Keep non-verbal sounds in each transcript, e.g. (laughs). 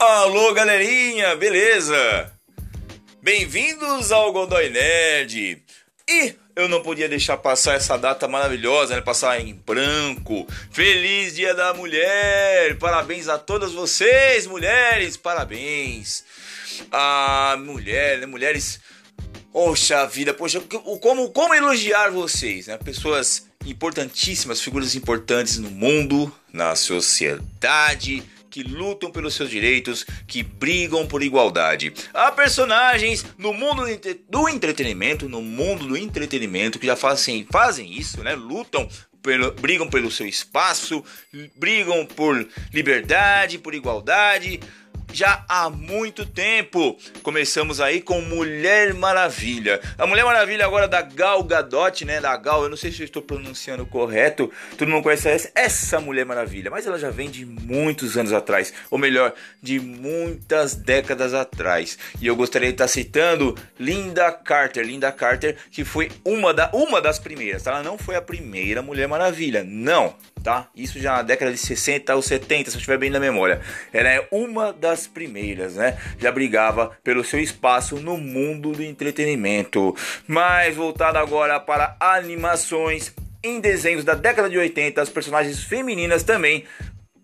Alô, galerinha, beleza? Bem-vindos ao Godoy Nerd. E eu não podia deixar passar essa data maravilhosa, né? Passar em branco. Feliz Dia da Mulher! Parabéns a todas vocês, mulheres! Parabéns! A mulher, né? Mulheres. Poxa vida, poxa, como, como elogiar vocês, né? Pessoas importantíssimas, figuras importantes no mundo, na sociedade que lutam pelos seus direitos, que brigam por igualdade. Há personagens no mundo do entretenimento, no mundo do entretenimento que já fazem, fazem isso, né? Lutam pelo, brigam pelo seu espaço, brigam por liberdade, por igualdade, já há muito tempo. Começamos aí com Mulher Maravilha. A Mulher Maravilha agora da Gal Gadot, né? Da Gal, eu não sei se eu estou pronunciando correto. Todo mundo conhece essa, essa Mulher Maravilha, mas ela já vem de muitos anos atrás, ou melhor, de muitas décadas atrás. E eu gostaria de estar citando Linda Carter, Linda Carter, que foi uma, da, uma das primeiras. Ela não foi a primeira Mulher Maravilha, não tá? Isso já na década de 60 ou 70, se eu estiver bem na memória. Ela é uma das primeiras, né? Já brigava pelo seu espaço no mundo do entretenimento. Mas voltado agora para animações, em desenhos da década de 80, as personagens femininas também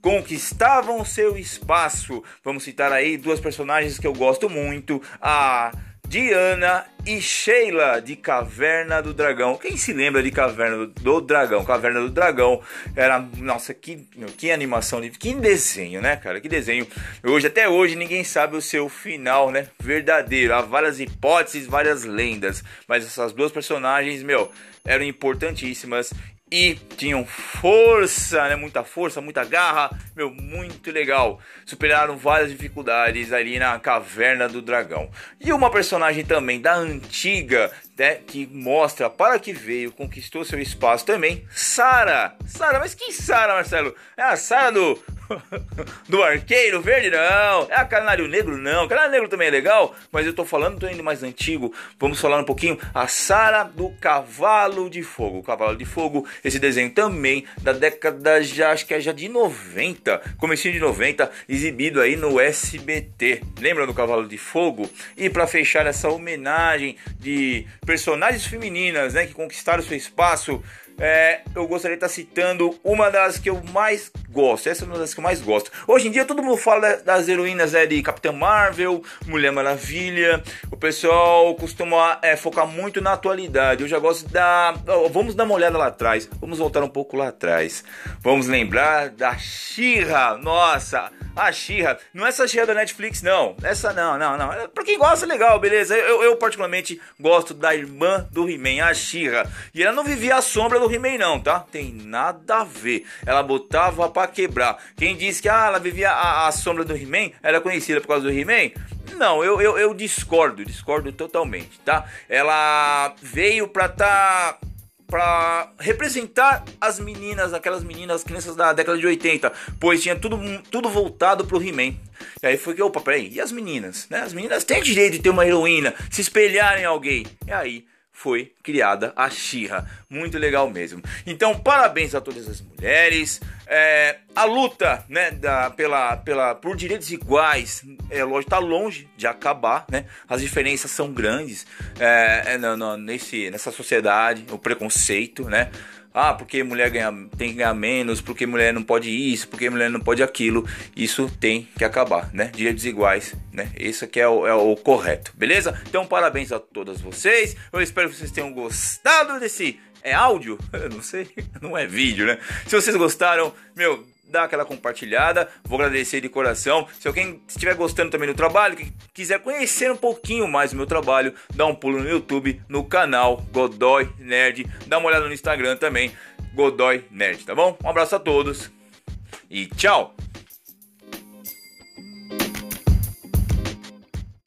conquistavam seu espaço. Vamos citar aí duas personagens que eu gosto muito, a Diana e Sheila de Caverna do Dragão. Quem se lembra de Caverna do Dragão? Caverna do Dragão era, nossa, que, que animação, que desenho, né, cara? Que desenho. Hoje, até hoje, ninguém sabe o seu final, né? Verdadeiro. Há várias hipóteses, várias lendas. Mas essas duas personagens, meu, eram importantíssimas e tinham força, né? Muita força, muita garra, meu, muito legal. Superaram várias dificuldades ali na caverna do dragão. E uma personagem também da antiga, né, que mostra para que veio, conquistou seu espaço também, Sara. Sara, mas que Sara, Marcelo? É a Sara do (laughs) do arqueiro verde, não. É a Canário Negro, não. Canário Negro também é legal, mas eu tô falando do ainda mais antigo. Vamos falar um pouquinho a Sara do Cavalo de Fogo. O Cavalo de Fogo, esse desenho também da década já, acho que é já de 90, comecinho de 90, exibido aí no SBT. Lembra do Cavalo de Fogo? E para fechar essa homenagem de personagens femininas, né, que conquistaram seu espaço é, eu gostaria de estar citando uma das que eu mais gosto. Essa é uma das que eu mais gosto. Hoje em dia todo mundo fala das heroínas né, de Capitã Marvel, Mulher Maravilha. O pessoal costuma é, focar muito na atualidade. Eu já gosto da. Vamos dar uma olhada lá atrás. Vamos voltar um pouco lá atrás. Vamos lembrar da Shira. Nossa! A Xirra, não é essa Xirra da Netflix, não. Essa não, não, não. É, pra quem gosta, legal, beleza. Eu, eu particularmente gosto da irmã do He-Man, a Xirra. E ela não vivia à sombra do He-Man, não, tá? Tem nada a ver. Ela botava pra quebrar. Quem disse que ah, ela vivia à, à sombra do He-Man, era conhecida por causa do He-Man. Não, eu, eu, eu discordo, discordo totalmente, tá? Ela veio pra tá para representar as meninas, aquelas meninas, as crianças da década de 80, pois tinha tudo, tudo voltado pro He-Man. E aí foi que, opa, peraí, e as meninas? Né? As meninas têm direito de ter uma heroína, se espelhar em alguém. E aí foi criada a Xirra. Muito legal mesmo. Então, parabéns a todas as mulheres. É, a luta, né, da, pela, pela, por direitos iguais, é lógico, tá longe de acabar, né? As diferenças são grandes é, é nesse, nessa sociedade, o preconceito, né? Ah, porque mulher ganha, tem que ganhar menos, porque mulher não pode isso, porque mulher não pode aquilo. Isso tem que acabar, né? Direitos iguais, né? Isso aqui é o, é o correto, beleza? Então, parabéns a todas vocês. Eu espero que vocês tenham gostado desse. É áudio? (laughs) Eu não sei, (laughs) não é vídeo, né? Se vocês gostaram, meu, dá aquela compartilhada. Vou agradecer de coração. Se alguém estiver gostando também do trabalho, que quiser conhecer um pouquinho mais do meu trabalho, dá um pulo no YouTube, no canal Godoy Nerd. Dá uma olhada no Instagram também, Godoy Nerd, tá bom? Um abraço a todos e tchau!